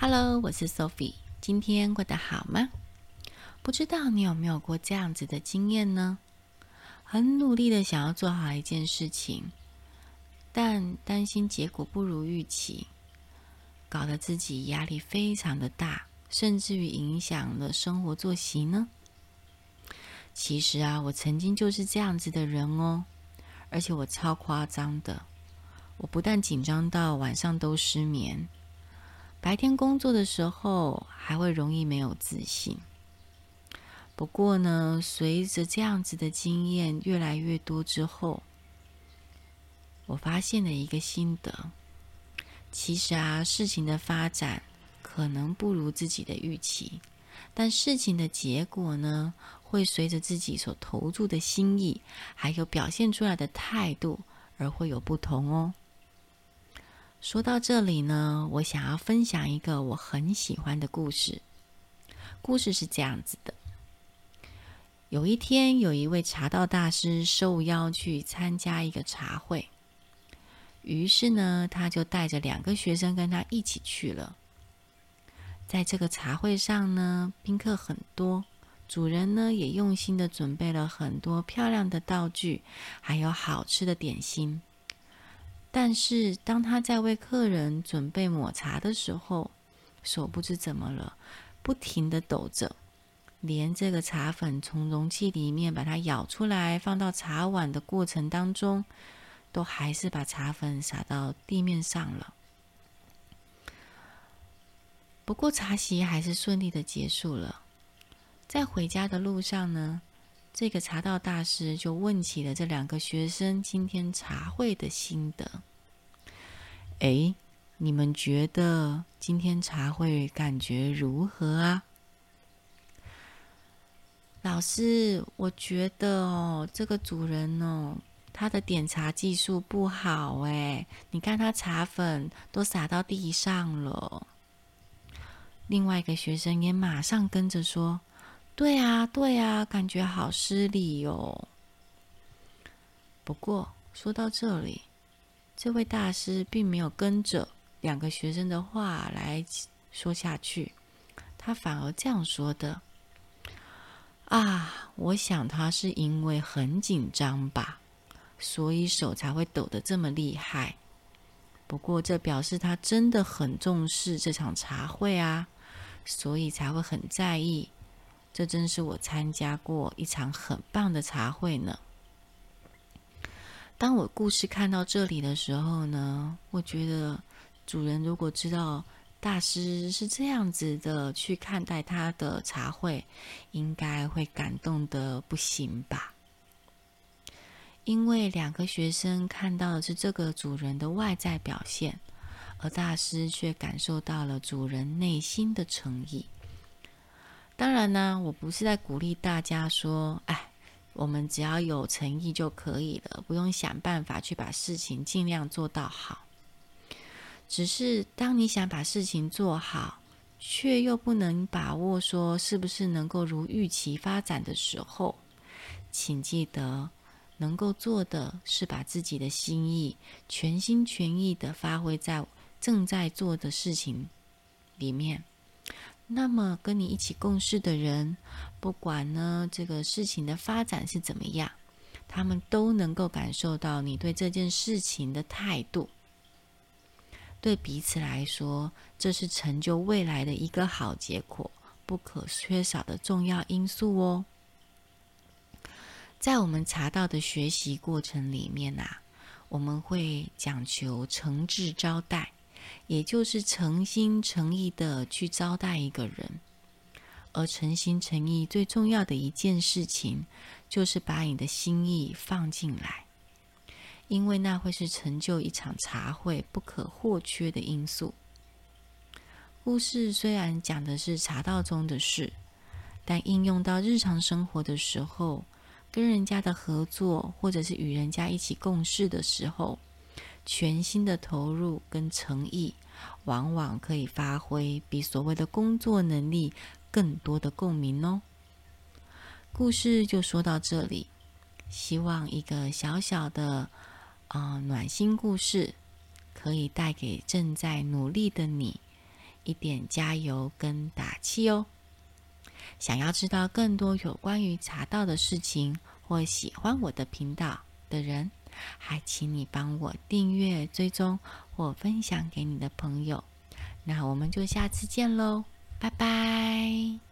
Hello，我是 Sophie。今天过得好吗？不知道你有没有过这样子的经验呢？很努力的想要做好一件事情，但担心结果不如预期，搞得自己压力非常的大，甚至于影响了生活作息呢？其实啊，我曾经就是这样子的人哦，而且我超夸张的，我不但紧张到晚上都失眠。白天工作的时候，还会容易没有自信。不过呢，随着这样子的经验越来越多之后，我发现了一个心得：其实啊，事情的发展可能不如自己的预期，但事情的结果呢，会随着自己所投注的心意，还有表现出来的态度而会有不同哦。说到这里呢，我想要分享一个我很喜欢的故事。故事是这样子的：有一天，有一位茶道大师受邀去参加一个茶会，于是呢，他就带着两个学生跟他一起去了。在这个茶会上呢，宾客很多，主人呢也用心的准备了很多漂亮的道具，还有好吃的点心。但是，当他在为客人准备抹茶的时候，手不知怎么了，不停的抖着，连这个茶粉从容器里面把它舀出来，放到茶碗的过程当中，都还是把茶粉洒到地面上了。不过，茶席还是顺利的结束了。在回家的路上呢，这个茶道大师就问起了这两个学生今天茶会的心得。哎，你们觉得今天茶会感觉如何啊？老师，我觉得哦，这个主人哦，他的点茶技术不好哎，你看他茶粉都洒到地上了。另外一个学生也马上跟着说。对啊，对啊，感觉好失礼哦。不过说到这里，这位大师并没有跟着两个学生的话来说下去，他反而这样说的：“啊，我想他是因为很紧张吧，所以手才会抖得这么厉害。不过这表示他真的很重视这场茶会啊，所以才会很在意。”这真是我参加过一场很棒的茶会呢。当我故事看到这里的时候呢，我觉得主人如果知道大师是这样子的去看待他的茶会，应该会感动得不行吧？因为两个学生看到的是这个主人的外在表现，而大师却感受到了主人内心的诚意。当然呢，我不是在鼓励大家说，哎，我们只要有诚意就可以了，不用想办法去把事情尽量做到好。只是当你想把事情做好，却又不能把握说是不是能够如预期发展的时候，请记得，能够做的是把自己的心意全心全意的发挥在正在做的事情里面。那么，跟你一起共事的人，不管呢这个事情的发展是怎么样，他们都能够感受到你对这件事情的态度。对彼此来说，这是成就未来的一个好结果，不可缺少的重要因素哦。在我们茶道的学习过程里面啊，我们会讲求诚挚招待。也就是诚心诚意的去招待一个人，而诚心诚意最重要的一件事情，就是把你的心意放进来，因为那会是成就一场茶会不可或缺的因素。故事虽然讲的是茶道中的事，但应用到日常生活的时候，跟人家的合作，或者是与人家一起共事的时候。全心的投入跟诚意，往往可以发挥比所谓的工作能力更多的共鸣哦。故事就说到这里，希望一个小小的啊、暖心故事，可以带给正在努力的你一点加油跟打气哦。想要知道更多有关于茶道的事情，或喜欢我的频道的人，还请你帮我订阅、追踪或分享给你的朋友。那我们就下次见喽，拜拜。